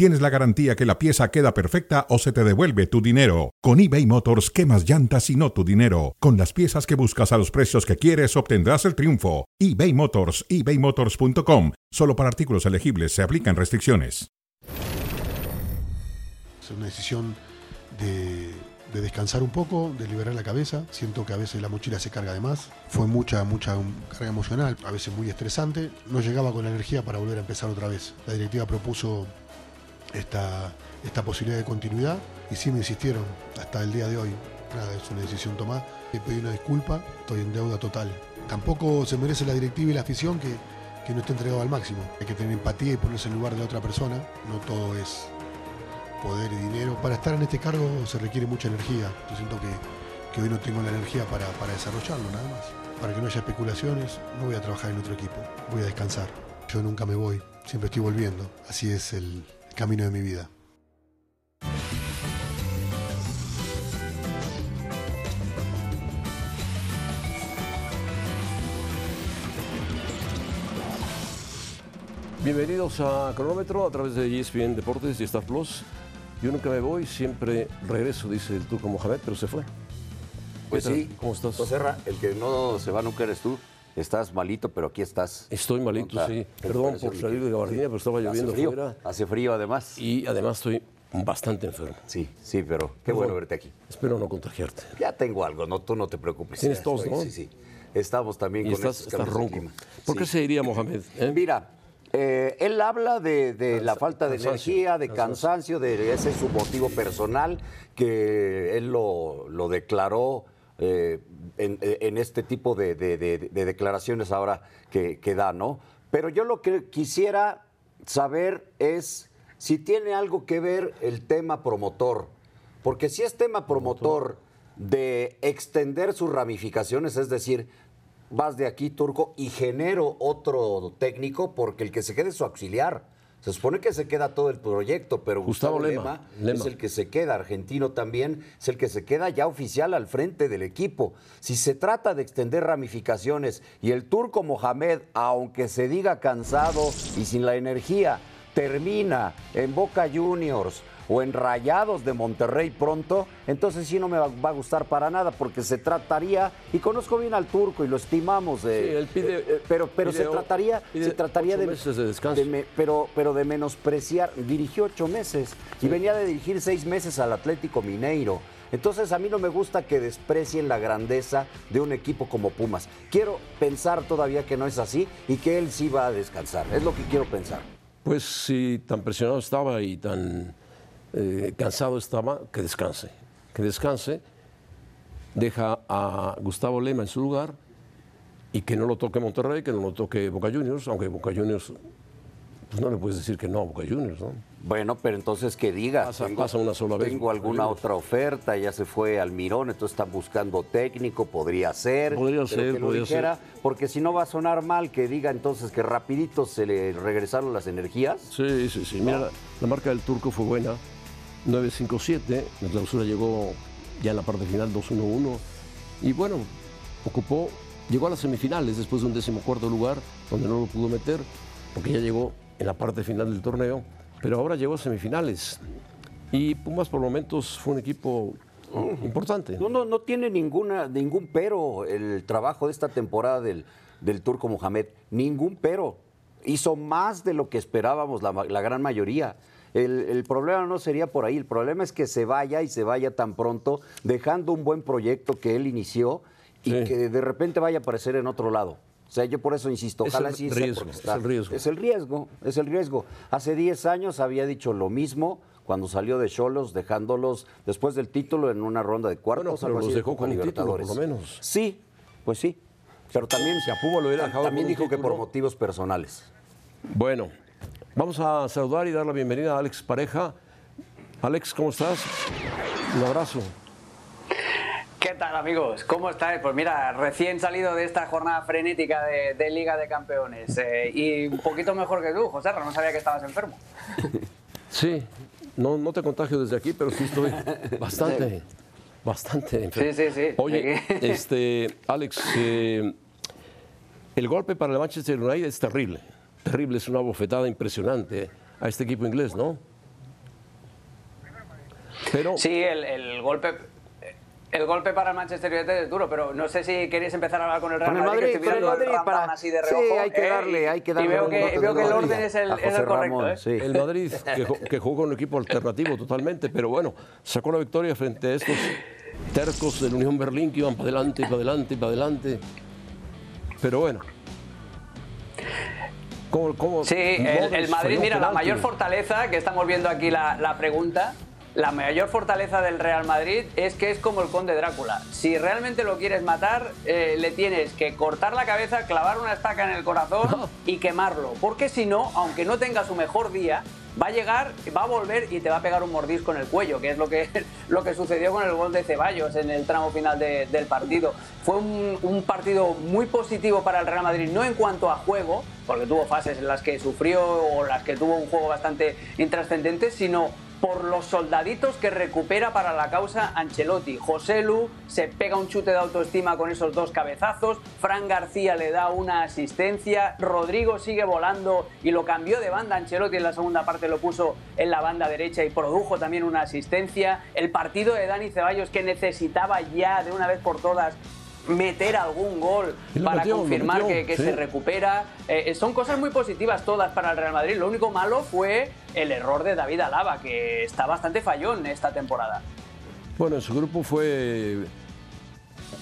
tienes la garantía que la pieza queda perfecta o se te devuelve tu dinero. Con eBay Motors, quemas llantas y no tu dinero. Con las piezas que buscas a los precios que quieres, obtendrás el triunfo. eBay Motors, ebaymotors.com. Solo para artículos elegibles se aplican restricciones. Es una decisión de, de descansar un poco, de liberar la cabeza. Siento que a veces la mochila se carga de más. Fue mucha, mucha carga emocional, a veces muy estresante. No llegaba con la energía para volver a empezar otra vez. La directiva propuso esta, esta posibilidad de continuidad y sí me insistieron hasta el día de hoy. Nada, es una decisión tomada. Le pedí una disculpa, estoy en deuda total. Tampoco se merece la directiva y la afición que, que no esté entregado al máximo. Hay que tener empatía y ponerse en lugar de otra persona. No todo es poder y dinero. Para estar en este cargo se requiere mucha energía. Yo siento que, que hoy no tengo la energía para, para desarrollarlo, nada más. Para que no haya especulaciones, no voy a trabajar en otro equipo. Voy a descansar. Yo nunca me voy, siempre estoy volviendo. Así es el camino de mi vida. Bienvenidos a Cronómetro a través de ESPN Deportes y Star Plus. Yo nunca me voy, siempre regreso, dice el turco Mohamed, pero se fue. Pues sí. ¿Cómo estás? José Ra, el que no se va nunca eres tú. Estás malito, pero aquí estás. Estoy malito, sí. ¿Qué Perdón por salir de gabardina, pero estaba lloviendo Hace frío, afuera. hace frío además. Y además estoy bastante enfermo. Sí, sí, pero qué bueno verte aquí. Espero no contagiarte. Ya tengo algo, no, tú no te preocupes. Tienes tos, ¿no? Sí, sí. Estamos también Y con estás, estos estás ronco. ¿Por qué Sí. se iría Mohamed? eh? Mira, eh, él habla de, de la falta de cansancio, energía, de cansancio. cansancio, de ese es su motivo personal, que él lo, lo declaró eh, en, en este tipo de, de- de- de declaraciones ahora que, que da, ¿no? Pero yo lo que quisiera saber es si tiene algo que ver el tema promotor, porque si es tema promotor de extender sus ramificaciones, es decir, vas de aquí, Turco, y genero otro técnico porque el que se quede es su auxiliar. Se supone que se queda todo el proyecto, pero Gustavo Gustavo, Lema, Lema, Lema. es el que se queda, argentino también, es el que se queda ya oficial al frente del equipo. Si se trata de extender ramificaciones y el turco Mohamed, aunque se diga cansado y sin la energía, termina en Boca Juniors o en Rayados de Monterrey pronto, entonces sí no me va, a gustar para nada, porque se trataría, y conozco bien al turco y lo estimamos, eh, Sí, él pide- eh, pero, pero pide se trataría, pide se trataría de, meses de descanso. pero, pero de menospreciar. Dirigió ocho meses y venía de dirigir seis meses al Atlético Mineiro. Entonces a mí no me gusta que desprecien la grandeza de un equipo como Pumas. Quiero pensar todavía que no es así y que él sí va a descansar. Es lo que quiero pensar. Pues si tan presionado estaba y tan eh, cansado estaba, que descanse. Que descanse, deja a Gustavo Lema en su lugar y que no lo toque Monterrey, que no lo toque Boca Juniors, aunque Boca Juniors, pues no le puedes decir que no a Boca Juniors, ¿no? Bueno, pero entonces que diga. Pasa- pasa una sola vez, Tengo alguna Juniors. otra oferta, ya se fue al Mirón, entonces están buscando técnico, podría ser. Podría ser, que lo podría dijera, ser. porque si no va a sonar mal que diga entonces que rapidito se le regresaron las energías. Sí, sí, sí. Mira, la, la marca del turco fue buena. 9-5-7. La clausura llegó ya en la parte final 2-1-1. Y bueno, ocupó, llegó a las semifinales después de un decimocuarto lugar, donde no lo pudo meter, porque ya llegó en la parte final del torneo. Pero ahora llegó a semifinales. Y Pumas por momentos fue un equipo importante. No, no, no tiene ninguna, ningún pero el trabajo de esta temporada del, del Turco Mohamed. Ningún pero. Hizo más de lo que esperábamos la, gran mayoría. El, el problema no sería por ahí. El problema es que se vaya y se vaya tan pronto, dejando un buen proyecto que él inició y Sí. que de repente vaya a aparecer en otro lado. O sea, yo por eso insisto, Es ojalá el sí sea riesgo, es el riesgo. Es el riesgo, es el riesgo. Hace 10 años había dicho lo mismo cuando salió de Cholos, dejándolos después del título en una ronda de cuartos. Bueno, pero algo así los de dejó con un título, Libertadores. por lo menos. Sí, pues sí. Pero también, Si a lo hubiera dejado también dijo que por motivos personales. Bueno, vamos a saludar y dar la bienvenida a Alex Pareja. Alex, ¿cómo estás? Un abrazo. ¿Qué tal amigos? ¿Cómo estáis? Pues mira, recién salido de esta jornada frenética de, Liga de Campeones eh, y un poquito mejor que tú, José, no sabía que estabas enfermo. Sí, no, no te contagio desde aquí, pero sí estoy bastante, bastante enfermo. Sí, sí, sí. Oye, este, Alex, eh, el golpe para el Manchester United es terrible, terrible, es una bofetada impresionante a este equipo inglés, ¿no? Pero... Sí, el, el golpe el golpe para el Manchester United es duro, pero no sé si queréis empezar a hablar con el Real Madrid, con el Madrid, para... así de reojo. Sí, hay que darle, hay que darle. Y veo que, veo que el orden es el, es el correcto. ¿eh? sí. El Madrid, que, que, jugó con un equipo alternativo totalmente, pero bueno, sacó la victoria frente a estos tercos de la Unión Berlín que iban para adelante, para adelante, para adelante. Pero bueno. ¿Cómo, cómo sí, el, el, Madrid, mira, la mayor fortaleza, que estamos viendo aquí la, la pregunta, la mayor fortaleza del Real Madrid es que es como el conde Drácula. Si realmente lo quieres matar, eh, le tienes que cortar la cabeza, clavar una estaca en el corazón y quemarlo. Porque si no, aunque no tenga su mejor día, va a llegar, va a volver y te va a pegar un mordisco en el cuello, que es lo que, lo que sucedió con el gol de Ceballos en el tramo final del partido. Fue un, un, partido muy positivo para el Real Madrid, no en cuanto a juego, porque tuvo fases en las que sufrió o las que tuvo un juego bastante intrascendente, sino por los soldaditos que recupera para la causa Ancelotti. José Lu se pega un chute de autoestima con esos dos cabezazos, Fran García le da una asistencia, Rodrigo sigue volando y lo cambió de banda, Ancelotti en la segunda parte lo puso en la banda derecha y produjo también una asistencia. El partido de Dani Ceballos que necesitaba ya de una vez por todas meter algún gol para confirmar que, se recupera. Eh, eh, son cosas muy positivas todas para el Real Madrid. Lo único malo fue el error de David Alaba, que está bastante fallón esta temporada. Bueno, en su grupo fue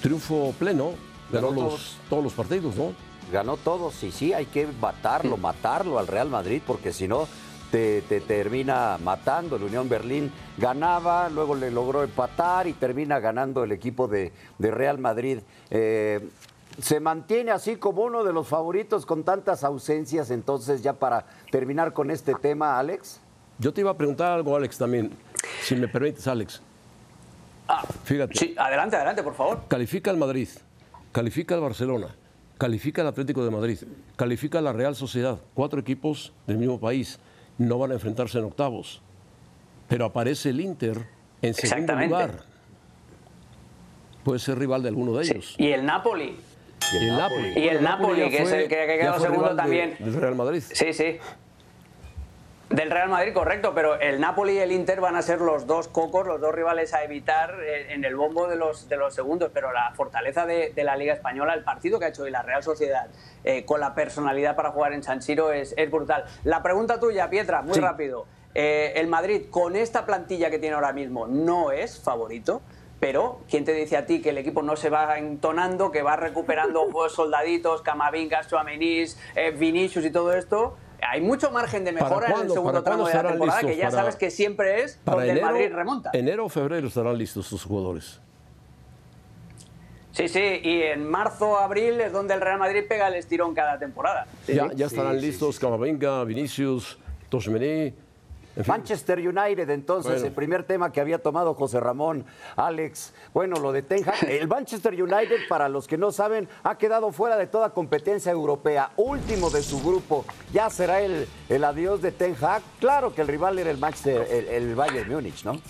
triunfo pleno, ganó, los, todos los partidos, ¿no? Ganó todos, y sí, hay que matarlo, matarlo al Real Madrid, porque si no te, termina matando. El Unión Berlín ganaba, luego le logró empatar y termina ganando el equipo de, Real Madrid. Eh, se mantiene así como uno de los favoritos con tantas ausencias, entonces ya para terminar con este tema, Alex. Yo te iba a preguntar algo, Alex, también, si me permites, Alex. Ah, Fíjate. Sí, adelante, adelante, por favor. Califica el Madrid, califica el Barcelona, califica el Atlético de Madrid, califica la Real Sociedad, cuatro equipos del mismo país no van a enfrentarse en octavos. Pero aparece el Inter en segundo lugar. Puede ser rival de alguno de ellos. Y el Napoli. Y el, Napoli. Y el Napoli, que es el que ha quedado segundo también. Del Real Madrid. Sí, sí. Del Real Madrid, correcto, pero el Napoli y el Inter van a ser los dos cocos, los dos rivales a evitar eh, en el bombo de los, de los segundos, pero la fortaleza de, la Liga Española, el partido que ha hecho hoy la Real Sociedad eh, con la personalidad para jugar en San Siro es, brutal. La pregunta tuya, Pietra, muy rápido. Eh, el Madrid, con esta plantilla que tiene ahora mismo, no es favorito. Pero, ¿quién te dice a ti que el equipo no se va entonando, que va recuperando soldaditos, Camavinga, Suamenis, Vinicius y todo esto? Hay mucho margen de mejora en el segundo tramo de la temporada, que ya sabes que siempre es donde el Madrid remonta. Enero o febrero estarán listos sus jugadores. Sí, sí, y en marzo, abril es donde el Real Madrid pega el estirón cada temporada. ya, ya estarán listos Camavinga, Vinicius, Tosmení, Manchester United, entonces, el primer tema que había tomado José Ramón, Alex, bueno, lo de Ten Hag. El Manchester United, para los que no saben, ha quedado fuera de toda competencia europea, último de su grupo. Ya será el, el adiós de Ten Hag. Claro que el rival era el Manchester, el, el Bayern Múnich, ¿no?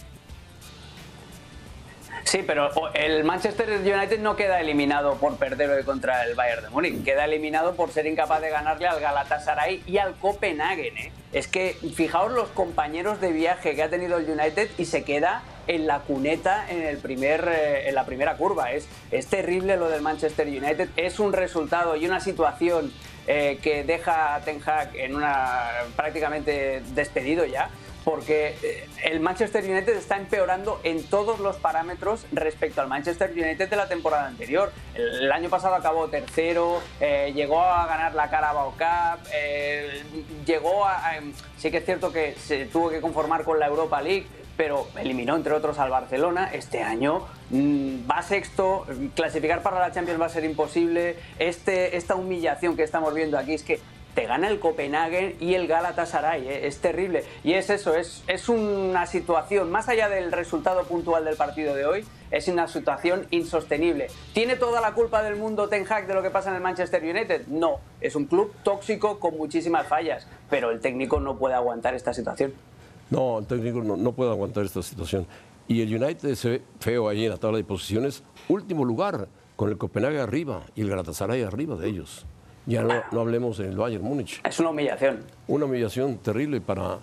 Sí, pero el Manchester United no queda eliminado por perder hoy contra el Bayern de Múnich, queda eliminado por ser incapaz de ganarle al Galatasaray y al Copenhagen. ¿eh? Es que fijaos los compañeros de viaje que ha tenido el United y se queda en la cuneta en, el primer, eh, en la primera curva. Es, es terrible lo del Manchester United, es un resultado y una situación eh, que deja a Ten Hag en una prácticamente despedido ya porque eh, el Manchester United está empeorando en todos los parámetros respecto al Manchester United de la temporada anterior. El, año pasado acabó tercero, eh, llegó a ganar la Carabao Cup, eh, llegó a, Sí que es cierto que se tuvo que conformar con la Europa League, pero eliminó entre otros al Barcelona. Este año mm, va sexto, clasificar para la Champions va a ser imposible. Este, esta humillación que estamos viendo aquí es que te gana el Copenhagen y el Galatasaray. ¿eh? Es terrible. Y es eso, es, es una situación, más allá del resultado puntual del partido de hoy, es una situación insostenible. ¿Tiene toda la culpa del mundo Ten Hag de lo que pasa en el Manchester United? No, es un club tóxico con muchísimas fallas, pero el técnico no puede aguantar esta situación. No, el técnico no, no puede aguantar esta situación. Y el United se ve feo ahí en la tabla de posiciones, último lugar, con el Copenhague arriba y el Galatasaray arriba de ellos. Ya no, no hablemos del Bayern Múnich. Es una humillación. Una humillación terrible para,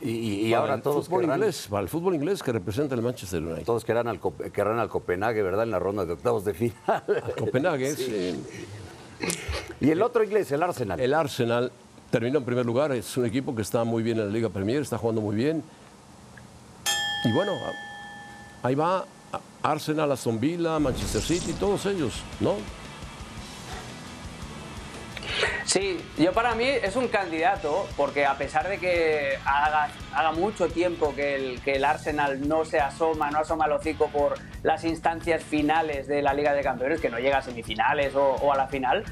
Y, y para ahora el todos fútbol querrán, inglés, para el fútbol inglés que representa el Manchester United. todos querrán al, Cop- querrán al Copenhague, ¿verdad? En la ronda de octavos de final. Copenhague es, eh, y el otro inglés, el Arsenal. el Arsenal terminó en primer lugar, es un equipo que está muy bien en la Liga Premier, está jugando muy bien. Y bueno, ahí va Arsenal, Aston Villa, Manchester City, todos ellos, ¿no? Sí, yo para mí es un candidato, porque a pesar de que haga, mucho tiempo que el, Arsenal no se asoma, no asoma el hocico por las instancias finales de la Liga de Campeones, que no llega a semifinales o, a la final,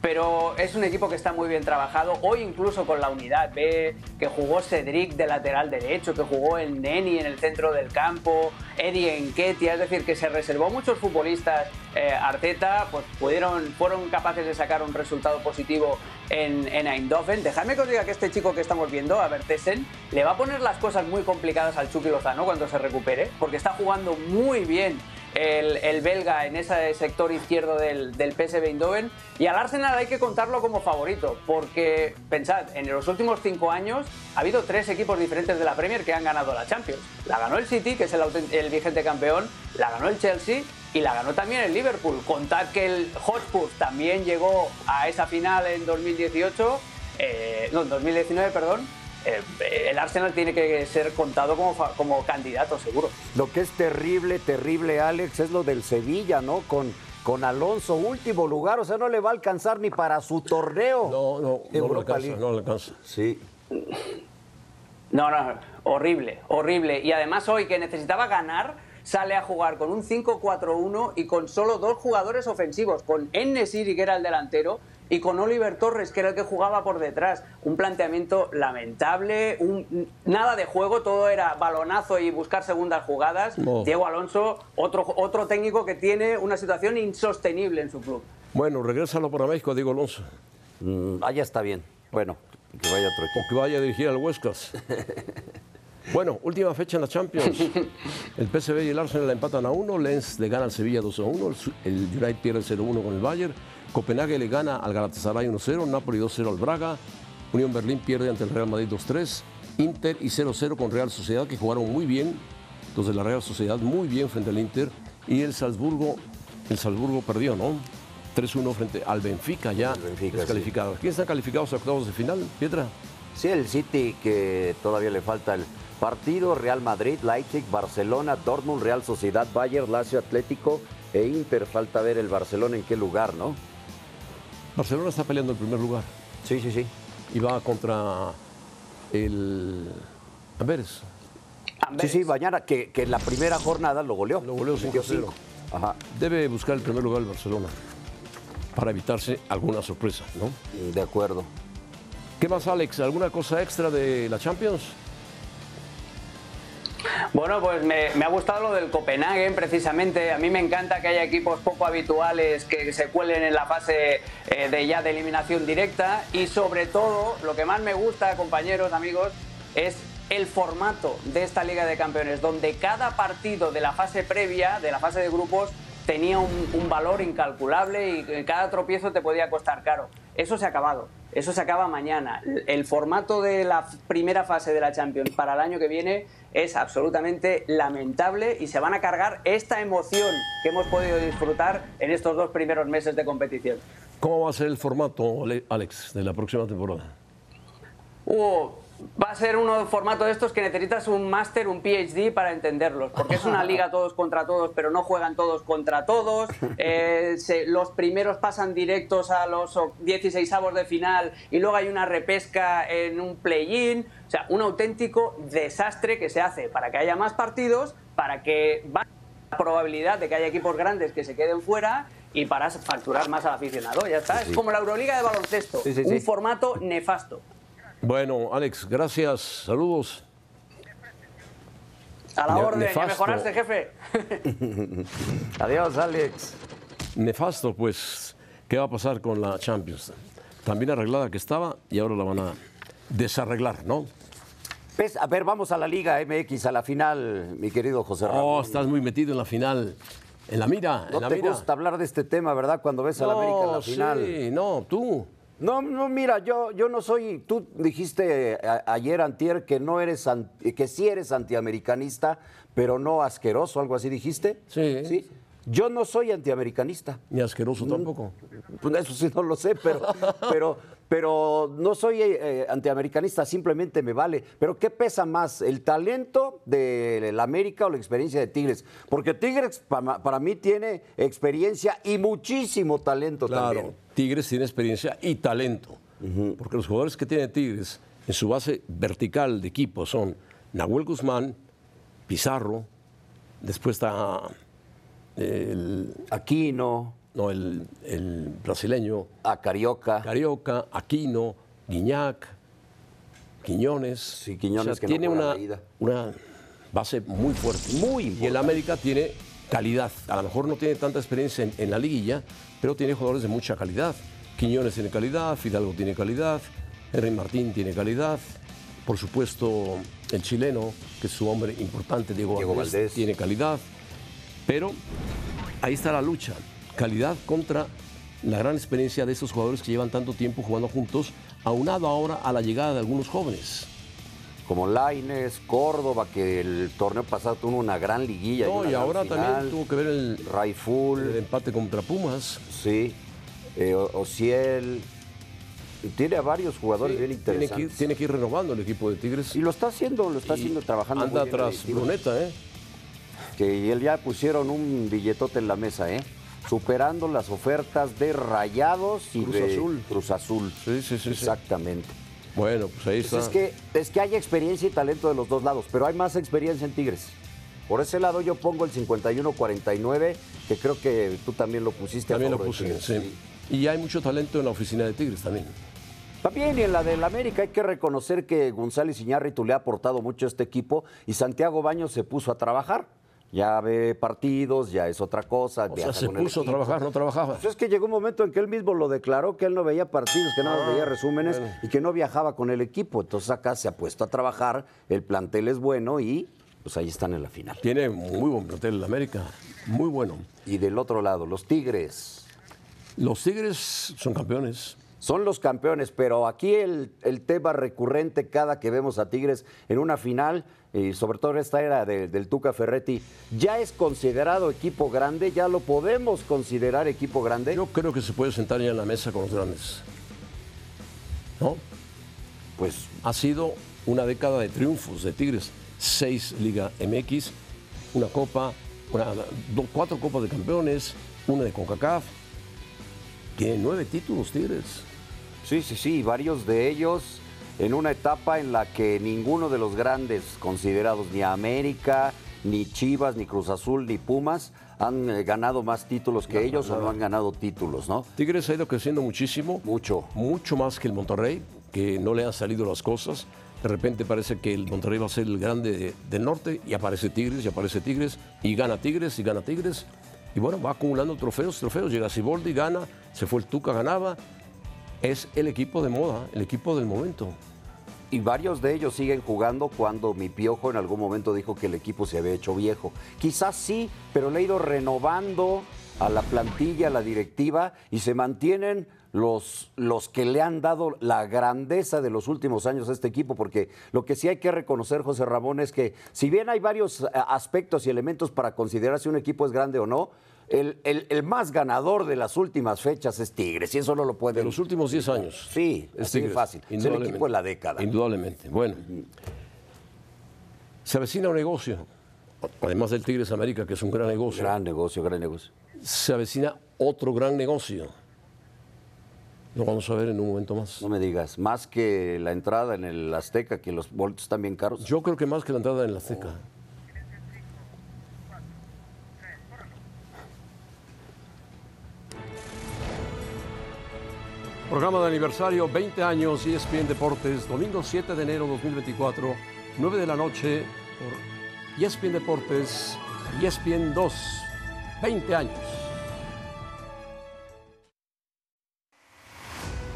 pero es un equipo que está muy bien trabajado. Hoy incluso con la unidad ve que jugó Cedric de lateral derecho, que jugó el Neni en el centro del campo, Eddie Enquetia, es decir, que se reservó muchos futbolistas. Eh, Arteta pues pudieron, fueron capaces de sacar un resultado positivo en, en Eindhoven. Dejadme que os diga que este chico que estamos viendo, a Bertesen, le va a poner las cosas muy complicadas al Chucky Lozano cuando se recupere, porque está jugando muy bien el, el belga en ese sector izquierdo del, del PSV Eindhoven. Y al Arsenal hay que contarlo como favorito, porque pensad, en los últimos cinco años ha habido tres equipos diferentes de la Premier que han ganado la Champions. La ganó el City, que es el, el vigente campeón, la ganó el Chelsea y la ganó también el Liverpool. Contad que el Hotspur también llegó a esa final en 2018, eh, no, en 2019, perdón. Eh, el Arsenal tiene que ser contado como, como candidato, seguro. Lo que es terrible, terrible, Alex, es lo del Sevilla, ¿no? Con, con Alonso, último lugar, o sea, no le va a alcanzar ni para su torneo. No, no, no le alcanza, no le alcanza. Sí. No, no, horrible, horrible. Y además hoy que necesitaba ganar, sale a jugar con un 5-4-1 y con solo dos jugadores ofensivos, con Enesiri, que era el delantero, y con Oliver Torres, que era el que jugaba por detrás. Un planteamiento lamentable, un, nada de juego, todo era balonazo y buscar segundas jugadas. No. Diego Alonso, otro, otro técnico que tiene una situación insostenible en su club. Bueno, regrésalo para México, Diego Alonso, Mm, allá está bien. Bueno, que vaya otro o equipo. que vaya a dirigir al Huescas. Bueno, última fecha en la Champions. El PSV y el Arsenal la empatan a uno, Lens le gana al Sevilla 2 a 1, el United pierde 0-1 con el Bayern, Copenhague le gana al Galatasaray 1-0, Napoli 2-0 al Braga, Unión Berlín pierde ante el Real Madrid 2-3, Inter y 0-0 con Real Sociedad que jugaron muy bien, de la Real Sociedad muy bien frente al Inter y el Salzburgo, el Salzburgo perdió, ¿no? 3-1 frente al Benfica ya El Benfica, descalificado. ¿Quién están calificados a octavos de final, Pietra? Sí, el City que todavía le falta el partido, Real Madrid, Leipzig, Barcelona, Dortmund, Real Sociedad, Bayern, Lazio Atlético e Inter. Falta ver el Barcelona en qué lugar, ¿no? Barcelona está peleando el primer lugar. Sí, sí, sí. y va contra el Amberes. Sí, Amberes. sí, mañana, que, que en la primera jornada lo goleó. Lo goleó Metió 5-0. cinco. Ajá, Debe buscar el primer lugar el Barcelona para evitarse alguna sorpresa, ¿no? de acuerdo. ¿Qué más, Alex? ¿Alguna cosa extra de la Champions? Bueno, pues me, ha gustado lo del Copenhagen, precisamente. A mí me encanta que haya equipos poco habituales que se cuelen en la fase eh, de ya de eliminación directa. Y sobre todo, lo que más me gusta, compañeros, amigos, es el formato de esta Liga de Campeones, donde cada partido de la fase previa, de la fase de grupos, tenía un, valor incalculable y cada tropiezo te podía costar caro. Eso se ha acabado. Eso se acaba mañana. El formato de la primera fase de la Champions para el año que viene es absolutamente lamentable y se van a cargar esta emoción que hemos podido disfrutar en estos dos primeros meses de competición. ¿Cómo va a ser el formato, Ale- Alex, de la próxima temporada? Uh, va a ser uno formato de estos que necesitas un máster, un PhD para entenderlos, porque es una liga todos contra todos, pero no juegan todos contra todos. Eh, se- los primeros pasan directos a los 16 avos de final y luego hay una repesca en un play-in. O sea, un auténtico desastre que se hace para que haya más partidos, para que va la probabilidad de que haya equipos grandes que se queden fuera y para facturar más al aficionado. Ya está. Es como la Euroliga de baloncesto. un formato nefasto. Bueno, Alex, gracias. Saludos. A la orden, a mejorarse, jefe. Adiós, Alex. Nefasto, pues, ¿qué va a pasar con la Champions? También arreglada que estaba y ahora la van a desarreglar, ¿no? Pues, a ver, vamos a la Liga MX, a la final, mi querido José Ramón. Oh, estás muy metido en la final. En la mira, no en la te gusta hablar de este tema, ¿verdad? Cuando ves a la América en la final. Sí, no, tú. No, no, mira, yo, yo no soy. Tú dijiste ayer, Antier, que no eres que sí eres antiamericanista, pero no asqueroso, algo así dijiste. Sí. Sí. Yo no soy antiamericanista. Ni asqueroso mm, tampoco. Pues eso sí no lo sé, pero, pero, pero no soy eh, antiamericanista, simplemente me vale. Pero ¿qué pesa más, el talento de la América o la experiencia de Tigres? Porque Tigres para, mí tiene experiencia y muchísimo talento claro, también. Tigres tiene experiencia y talento. Porque los jugadores que tiene Tigres en su base vertical de equipo son Nahuel Guzmán, Pizarro, después está el Aquino. No, el, el brasileño. A Carioca. Carioca, Aquino, Guiñac, Quiñones. Sí, Quiñones que tiene una, una base muy fuerte. Muy Y el América tiene calidad. A lo mejor no tiene tanta experiencia en, la liguilla, pero tiene jugadores de mucha calidad. Quiñones tiene calidad, Fidalgo tiene calidad, Henry Martín tiene calidad. Por supuesto, el chileno, que es su hombre importante, Diego, Valdés, tiene calidad. Pero ahí está la lucha, calidad contra la gran experiencia de esos jugadores que llevan tanto tiempo jugando juntos, aunado ahora a la llegada de algunos jóvenes. Como Laines, Córdoba, que el torneo pasado tuvo una gran liguilla. No, y, ahora también tuvo que ver el, Raiful, el empate contra Pumas. Sí, eh, Ociel. Tiene a varios jugadores bien interesantes. Tiene que, ir, renovando el equipo de Tigres. Y lo está haciendo, lo está haciendo trabajando. Anda tras Bruneta, ¿eh? que él ya pusieron un billetote en la mesa, ¿eh? Superando las ofertas de Rayados y Cruz de Azul. Cruz Azul. Sí, sí, sí. Exactamente. Bueno, pues ahí pues está. es, que, es que hay experiencia y talento de los dos lados, pero hay más experiencia en Tigres. Por ese lado yo pongo el 51-49, que creo que tú también lo pusiste. También lo puse, sí. Y hay mucho talento en la oficina de Tigres también. También y en la del América hay que reconocer que González Iñárritu le ha aportado mucho a este equipo y Santiago Baños se puso a trabajar ya ve partidos, ya es otra cosa. O sea, se puso a trabajar, no trabajaba. Pues es que llegó un momento en que él mismo lo declaró, que él no veía partidos, que no ah, veía resúmenes y que no viajaba con el equipo. Entonces acá se ha puesto a trabajar, el plantel es bueno y pues ahí están en la final. Tiene muy buen plantel en América, muy bueno. Y del otro lado, los Tigres. Los Tigres son campeones. Son los campeones, pero aquí el, el tema recurrente cada que vemos a Tigres en una final y sobre todo en esta era del Tuca Ferretti, ¿ya es considerado equipo grande? ¿Ya lo podemos considerar equipo grande? Yo creo que se puede sentar ya en la mesa con los grandes. ¿No? Pues ha sido una década de triunfos de Tigres. Seis Liga MX, una copa, cuatro copas de campeones, una de CONCACAF. Tiene nueve títulos Tigres. Sí, sí, sí, varios de ellos en una etapa en la que ninguno de los grandes considerados, ni América, ni Chivas, ni Cruz Azul, ni Pumas, han eh, ganado más títulos que ellos o no han ganado títulos, ¿no? Tigres ha ido creciendo muchísimo. Mucho. Mucho más que el Monterrey, que no le han salido las cosas. De repente parece que el Monterrey va a ser el grande del norte y aparece Tigres y aparece Tigres y gana Tigres y gana Tigres. Y bueno, va acumulando trofeos, trofeos. Llega Siboldi, gana, se fue el Tuca, ganaba. Es el equipo de moda, el equipo del momento y varios de ellos siguen jugando cuando mi piojo en algún momento dijo que el equipo se había hecho viejo. Quizás sí, pero le ha ido renovando a la plantilla, a la directiva y se mantienen los, los que le han dado la grandeza de los últimos años a este equipo, porque lo que sí hay que reconocer, José Ramón, es que si bien hay varios eh, aspectos y elementos para considerar si un equipo es grande o no, el, más ganador de las últimas fechas es Tigres, y eso no lo puede. De los últimos 10 años. Sí, es muy fácil. Es el equipo de la década. Indudablemente. Bueno, se avecina un negocio, además del Tigres América, que es un gran negocio. Gran negocio, gran negocio. Se avecina otro gran negocio. Lo vamos a ver en un momento más. No me digas, más que la entrada en el Azteca, que los boletos están bien caros. Yo creo que más que la entrada en el Azteca. Programa de aniversario 20 años ESPN Deportes, domingo 7 de enero 2024, 9 de la noche por ESPN Deportes, ESPN 2, 20 años.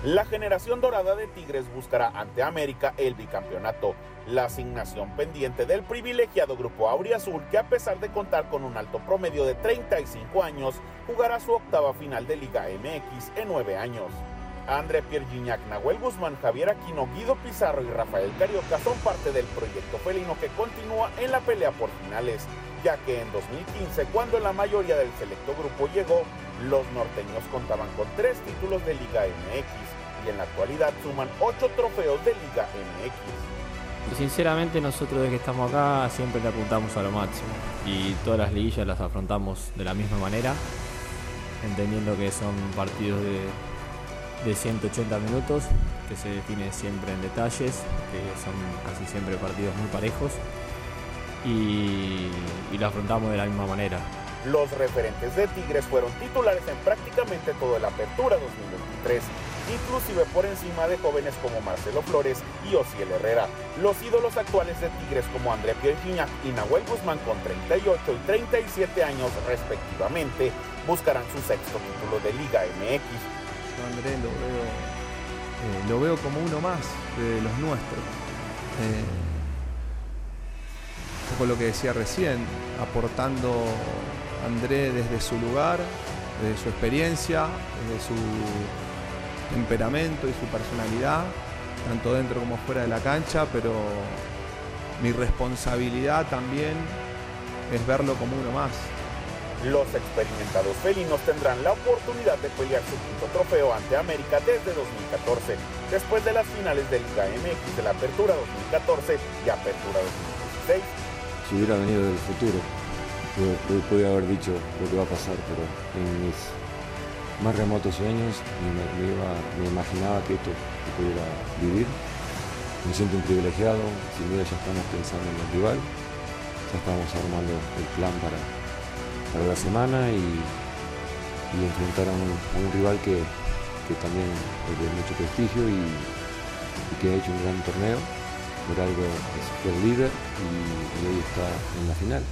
La generación dorada de Tigres buscará ante América el bicampeonato, la asignación pendiente del privilegiado grupo Auriazul que a pesar de contar con un alto promedio de 35 años, jugará su octava final de Liga MX en 9 años. André Pierre Gignac, Nahuel Guzmán, Javier Aquino, Guido Pizarro y Rafael Carioca son parte del proyecto felino que continúa en la pelea por finales, ya que en 2015, cuando la mayoría del selecto grupo llegó, los norteños contaban con tres títulos de Liga MX y en la actualidad suman ocho trofeos de Liga MX. Sinceramente nosotros desde que estamos acá siempre le apuntamos a lo máximo y todas las liguillas las afrontamos de la misma manera, entendiendo que son partidos de, de 180 minutos, que se define siempre en detalles, que son casi siempre partidos muy parejos y, y afrontamos de la misma manera. Los referentes de Tigres fueron titulares en prácticamente toda la apertura 2023, inclusive por encima de jóvenes como Marcelo Flores y Osiel Herrera. Los ídolos actuales de Tigres como André Pierre Gignac y Nahuel Guzmán con 38 y 37 años respectivamente buscarán su sexto título de Liga MX. Yo lo veo, eh, lo veo como uno más de los nuestros. Eh, poco lo que decía recién, aportando André desde su lugar, desde su experiencia, desde su temperamento y su personalidad, tanto dentro como fuera de la cancha, pero mi responsabilidad también es verlo como uno más. Los experimentados felinos tendrán la oportunidad de pelear su quinto trofeo ante América desde 2014, después de las finales de Liga de la Apertura 2014 y Apertura 2016. Si hubiera venido del futuro, podía haber dicho lo que va a pasar, pero en mis más remotos sueños me, imaginaba que esto pudiera vivir. Me siento un privilegiado, sin duda ya estamos pensando en el rival, ya estamos armando el plan para, para la semana y, y enfrentar a un, rival que, que también es de mucho prestigio y, que ha hecho un gran torneo. Por algo es el líder y, y hoy está en la final.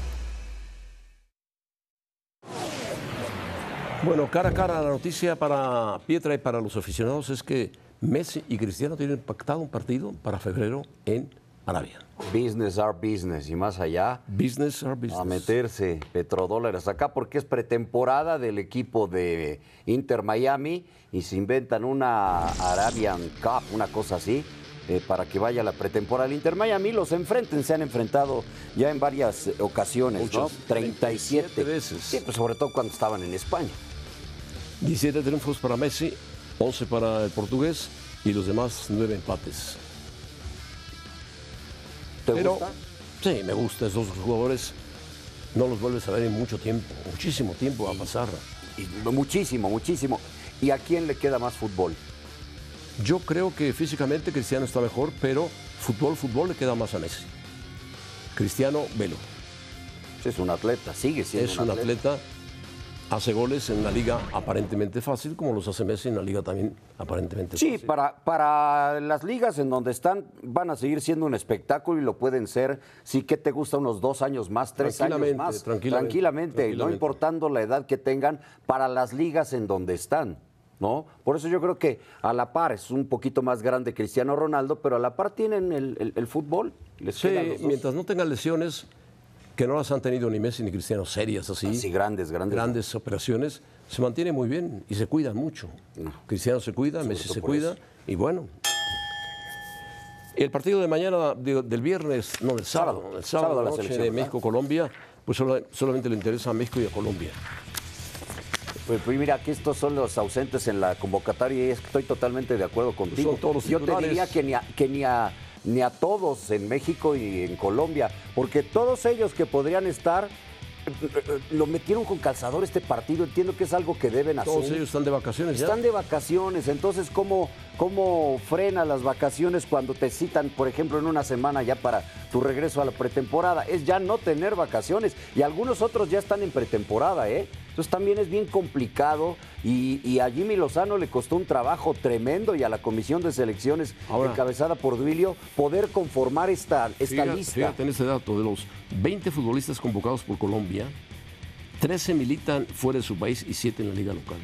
Bueno, cara a cara, la noticia para Pietra y para los aficionados es que Messi y Cristiano tienen pactado un partido para febrero en Business are business y más allá. Business are business. A meterse petrodólares acá porque es pretemporada del equipo de Inter Miami y se inventan una Arabian Cup, una cosa así, eh, para que vaya la pretemporada del Inter Miami. Los enfrenten, se han enfrentado ya en varias ocasiones, Muchas, ¿no? 37 37 veces. Sí, pues sobre todo cuando estaban en España. 17 triunfos para Messi, 11 para el portugués y los demás 9 empates. ¿Te Pero gusta? sí, me gusta esos jugadores. No los vuelves a ver en mucho tiempo, muchísimo tiempo va a pasar. Y muchísimo, muchísimo. ¿Y a quién le queda más fútbol? Yo creo que físicamente Cristiano está mejor, pero fútbol, fútbol le queda más a Messi. Cristiano, velo. Es un atleta, sigue siendo Es un atleta, hace goles en la liga aparentemente fácil, como los hace Messi en la liga también aparentemente Sí, fácil. para, para las ligas en donde están van a seguir siendo un espectáculo y lo pueden ser, sí que te gusta unos dos años más, tres años más, tranquilamente, tranquilamente, no importando la edad que tengan, para las ligas en donde están. ¿No? Por eso yo creo que a la par es un poquito más grande Cristiano Ronaldo, pero a la par tienen el, el- el fútbol. Les Sí, mientras no tengan lesiones, que no las han tenido ni Messi ni Cristiano serias así, Así grandes, grandes. grandes operaciones, se mantiene muy bien y se cuidan mucho. Cristiano se cuida, Messi se cuida eso. y bueno. El partido de mañana, de- del viernes, no, del sábado, Sábado. el sábado, Sábado la noche de. México-Colombia, pues solo- solamente le interesa a México y a Colombia. Pues, pues mira, aquí estos son los ausentes en la convocatoria y es que estoy totalmente de acuerdo contigo. Son todos los Yo te diría que ni a, que ni a ni a todos en México y en Colombia, porque todos ellos que podrían estar eh, lo metieron con calzador este partido. Entiendo que es algo que deben hacer. Todos ellos están de vacaciones ya. Están de vacaciones, entonces ¿cómo, cómo frena las vacaciones cuando te citan, por ejemplo, en una semana ya para tu regreso a la pretemporada. Es ya no tener vacaciones y algunos otros ya están en pretemporada, ¿eh? Entonces también es bien complicado y, a Jimmy Lozano le costó un trabajo tremendo y a la comisión de selecciones encabezada por Duilio poder conformar esta, esta lista. Fíjate en ese dato, de los 20 futbolistas convocados por Colombia, 13 militan fuera de su país y 7 en la liga local.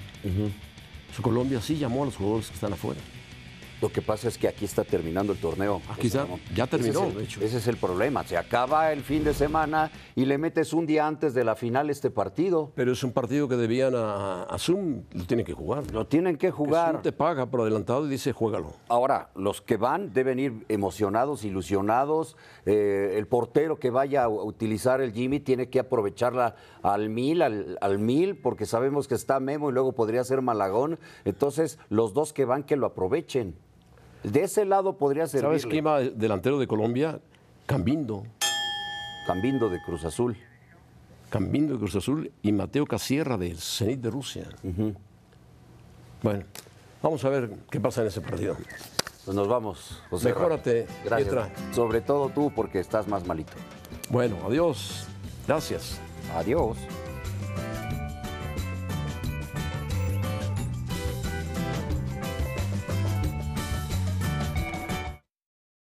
Colombia sí llamó a los jugadores que están afuera. Lo que pasa es que aquí está terminando el torneo. Aquí está, ya terminó, ese es el, de hecho. Ese es el problema. Se acaba el fin de semana y le metes un día antes de la final este partido. Pero es un partido que debían a, Zoom, lo tienen que jugar. Lo tienen que jugar. Zoom te paga por adelantado y dice, juégalo. Ahora, los que van deben ir emocionados, ilusionados. Eh, el portero que vaya a utilizar el Jimmy tiene que aprovecharla al mil, al, al mil, porque sabemos que está Memo y luego podría ser Malagón. Entonces, los dos que van que lo aprovechen. De ese lado podría ser. ¿Sabes quién va delantero de Colombia? Cambindo. Cambindo de Cruz Azul. Cambindo de Cruz Azul y Mateo Casierra del Zenit de Rusia. Bueno, vamos a ver qué pasa en ese partido. Pues nos vamos, José. Mejórate, Gracias. Sobre todo tú, porque estás más malito. Bueno, adiós. Gracias. Adiós.